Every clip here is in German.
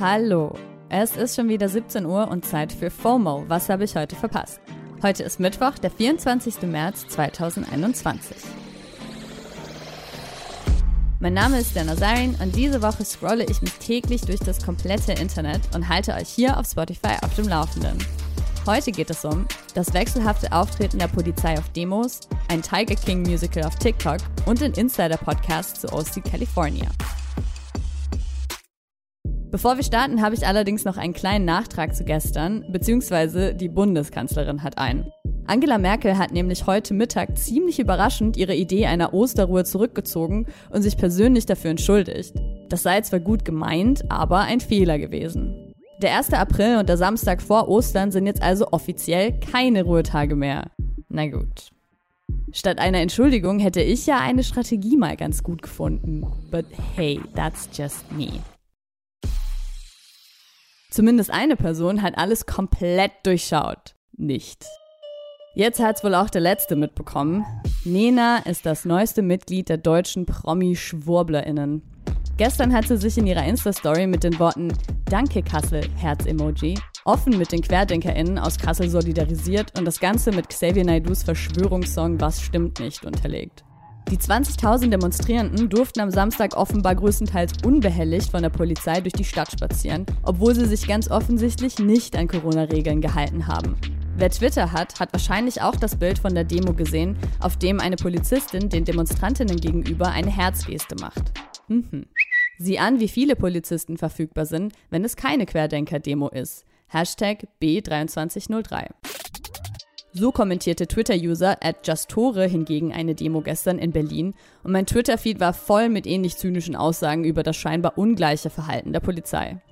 Hallo, es ist schon wieder 17 Uhr und Zeit für FOMO. Was habe ich heute verpasst? Heute ist Mittwoch, der 24. März 2021. Mein Name ist Dana Zarin und diese Woche scrolle ich mich täglich durch das komplette Internet und halte euch hier auf Spotify auf dem Laufenden. Heute geht es um das wechselhafte Auftreten der Polizei auf Demos, ein Tiger King Musical auf TikTok und den Insider-Podcast zu OC California. Bevor wir starten, habe ich allerdings noch einen kleinen Nachtrag zu gestern, beziehungsweise die Bundeskanzlerin hat einen. Angela Merkel hat nämlich heute Mittag ziemlich überraschend ihre Idee einer Osterruhe zurückgezogen und sich persönlich dafür entschuldigt. Das sei zwar gut gemeint, aber ein Fehler gewesen. Der 1. April und der Samstag vor Ostern sind jetzt also offiziell keine Ruhetage mehr. Na gut. Statt einer Entschuldigung hätte ich ja eine Strategie mal ganz gut gefunden. But hey, that's just me. Zumindest eine Person hat alles komplett durchschaut. Nicht. Jetzt hat's wohl auch der letzte mitbekommen. Nena ist das neueste Mitglied der deutschen Promi-SchwurblerInnen. Gestern hat sie sich in ihrer Insta-Story mit den Worten Danke Kassel, Herz-Emoji, offen mit den QuerdenkerInnen aus Kassel solidarisiert und das Ganze mit Xavier Naidus Verschwörungssong Was stimmt nicht unterlegt. Die 20.000 Demonstrierenden durften am Samstag offenbar größtenteils unbehelligt von der Polizei durch die Stadt spazieren, obwohl sie sich ganz offensichtlich nicht an Corona-Regeln gehalten haben. Wer Twitter hat, hat wahrscheinlich auch das Bild von der Demo gesehen, auf dem eine Polizistin den Demonstrantinnen gegenüber eine Herzgeste macht. Mhm. Sieh an, wie viele Polizisten verfügbar sind, wenn es keine Querdenker-Demo ist. Hashtag B2303. So kommentierte Twitter-User at Justore hingegen eine Demo gestern in Berlin und mein Twitter-Feed war voll mit ähnlich zynischen Aussagen über das scheinbar ungleiche Verhalten der Polizei.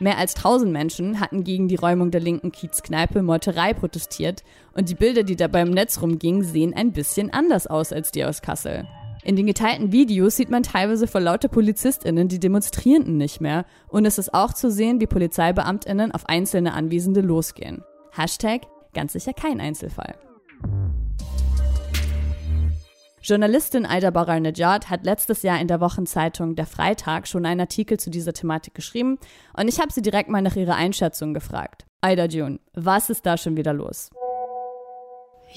Mehr als 1000 Menschen hatten gegen die Räumung der linken Kiezkneipe Meuterei protestiert und die Bilder, die dabei im Netz rumgingen, sehen ein bisschen anders aus als die aus Kassel. In den geteilten Videos sieht man teilweise vor lauter PolizistInnen die Demonstrierenden nicht mehr und es ist auch zu sehen, wie PolizeibeamtInnen auf einzelne Anwesende losgehen. Hashtag Ganz sicher kein Einzelfall. Journalistin Aida Baral-Nejad hat letztes Jahr in der Wochenzeitung Der Freitag schon einen Artikel zu dieser Thematik geschrieben und ich habe sie direkt mal nach ihrer Einschätzung gefragt. Aida June, was ist da schon wieder los?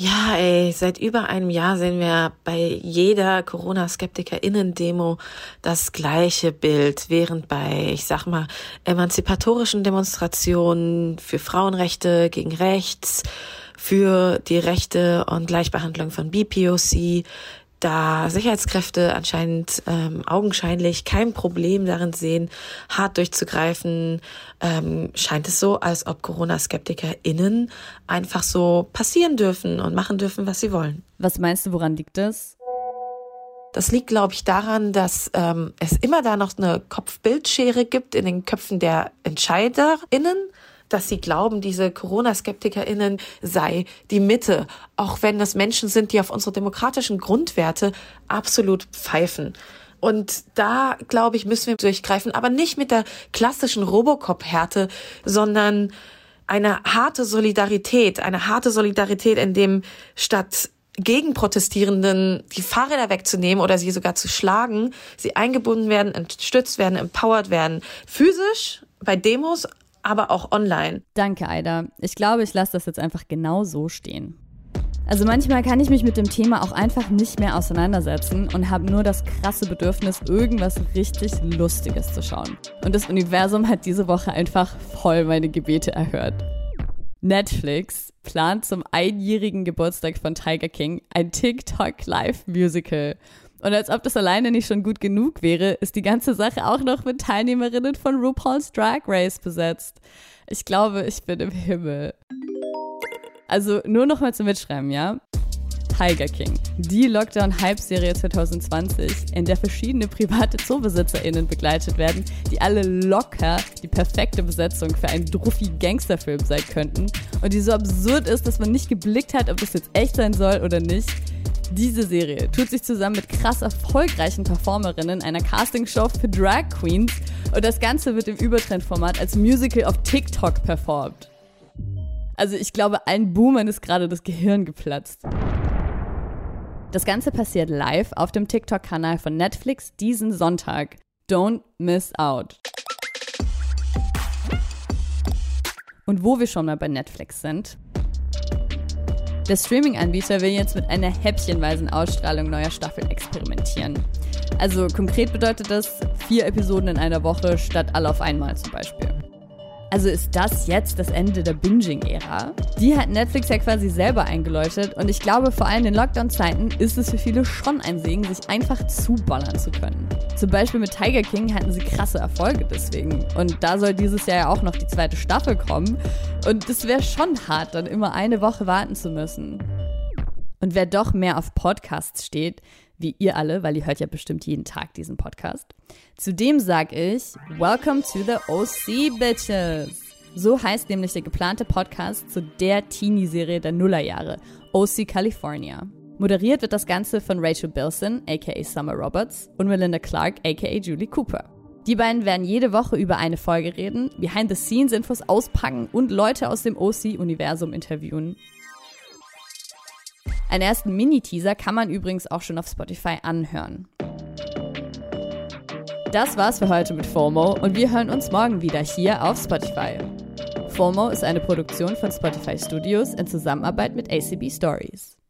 Ja, ey, seit über einem Jahr sehen wir bei jeder Corona-SkeptikerInnen-Demo das gleiche Bild, während bei, ich sag mal, emanzipatorischen Demonstrationen für Frauenrechte gegen rechts, für die Rechte und Gleichbehandlung von BPOC, da Sicherheitskräfte anscheinend ähm, augenscheinlich kein Problem darin sehen, hart durchzugreifen, ähm, scheint es so, als ob Corona-SkeptikerInnen einfach so passieren dürfen und machen dürfen, was sie wollen. Was meinst du, woran liegt das? Das liegt, glaube ich, daran, dass ähm, es immer da noch eine Kopfbildschere gibt in den Köpfen der EntscheiderInnen dass sie glauben, diese Corona-SkeptikerInnen sei die Mitte, auch wenn das Menschen sind, die auf unsere demokratischen Grundwerte absolut pfeifen. Und da, glaube ich, müssen wir durchgreifen, aber nicht mit der klassischen Robocop-Härte, sondern eine harte Solidarität, eine harte Solidarität, in dem statt Gegenprotestierenden die Fahrräder wegzunehmen oder sie sogar zu schlagen, sie eingebunden werden, unterstützt werden, empowered werden, physisch bei Demos, aber auch online. Danke, Aida. Ich glaube, ich lasse das jetzt einfach genau so stehen. Also manchmal kann ich mich mit dem Thema auch einfach nicht mehr auseinandersetzen und habe nur das krasse Bedürfnis, irgendwas richtig Lustiges zu schauen. Und das Universum hat diese Woche einfach voll meine Gebete erhört. Netflix plant zum einjährigen Geburtstag von Tiger King ein TikTok Live Musical. Und als ob das alleine nicht schon gut genug wäre, ist die ganze Sache auch noch mit Teilnehmerinnen von RuPaul's Drag Race besetzt. Ich glaube, ich bin im Himmel. Also nur noch mal zum Mitschreiben, ja? Tiger King, die Lockdown-Hype-Serie 2020, in der verschiedene private ZoobesitzerInnen begleitet werden, die alle locker die perfekte Besetzung für einen Druffi-Gangsterfilm sein könnten und die so absurd ist, dass man nicht geblickt hat, ob das jetzt echt sein soll oder nicht. Diese Serie tut sich zusammen mit krass erfolgreichen Performerinnen einer Castingshow für Drag Queens und das Ganze wird im Übertrendformat als Musical auf TikTok performt. Also ich glaube, allen Boomern ist gerade das Gehirn geplatzt. Das Ganze passiert live auf dem TikTok-Kanal von Netflix diesen Sonntag. Don't miss out. Und wo wir schon mal bei Netflix sind. Der Streaming-Anbieter will jetzt mit einer häppchenweisen Ausstrahlung neuer Staffeln experimentieren. Also konkret bedeutet das vier Episoden in einer Woche statt alle auf einmal zum Beispiel. Also ist das jetzt das Ende der Binging-Ära? Die hat Netflix ja quasi selber eingeläutet und ich glaube, vor allem in Lockdown-Zeiten ist es für viele schon ein Segen, sich einfach zuballern zu können. Zum Beispiel mit Tiger King hatten sie krasse Erfolge deswegen. Und da soll dieses Jahr ja auch noch die zweite Staffel kommen. Und es wäre schon hart, dann immer eine Woche warten zu müssen. Und wer doch mehr auf Podcasts steht, wie ihr alle, weil ihr hört ja bestimmt jeden Tag diesen Podcast. Zudem sag ich, Welcome to the OC Bitches. So heißt nämlich der geplante Podcast zu der Teenie-Serie der Nullerjahre, OC California. Moderiert wird das Ganze von Rachel Bilson, aka Summer Roberts, und Melinda Clark, aka Julie Cooper. Die beiden werden jede Woche über eine Folge reden, Behind-the-Scenes-Infos auspacken und Leute aus dem OC-Universum interviewen. Einen ersten Mini-Teaser kann man übrigens auch schon auf Spotify anhören. Das war's für heute mit FOMO und wir hören uns morgen wieder hier auf Spotify. FOMO ist eine Produktion von Spotify Studios in Zusammenarbeit mit ACB Stories.